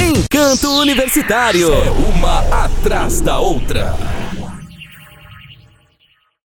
Encanto Universitário. É uma atrás da outra.